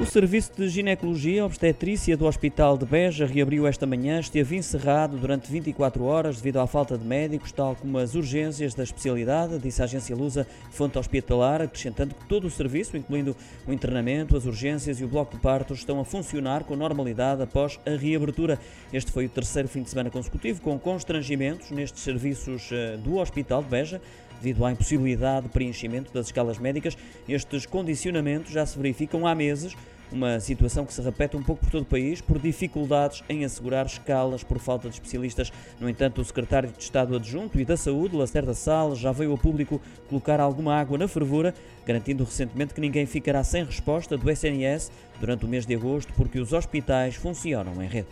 O serviço de ginecologia obstetrícia do Hospital de Beja reabriu esta manhã, esteve encerrado durante 24 horas devido à falta de médicos, tal como as urgências da especialidade, disse a agência Lusa Fonte Hospitalar, acrescentando que todo o serviço, incluindo o internamento, as urgências e o bloco de partos, estão a funcionar com normalidade após a reabertura. Este foi o terceiro fim de semana consecutivo com constrangimentos nestes serviços eh, do Hospital de Beja, devido à impossibilidade de preenchimento das escalas médicas. Estes condicionamentos já se verificam há meses uma situação que se repete um pouco por todo o país por dificuldades em assegurar escalas por falta de especialistas. No entanto, o secretário de Estado Adjunto e da Saúde, Lacerda Salles, já veio ao público colocar alguma água na fervura, garantindo recentemente que ninguém ficará sem resposta do SNS durante o mês de agosto porque os hospitais funcionam em rede.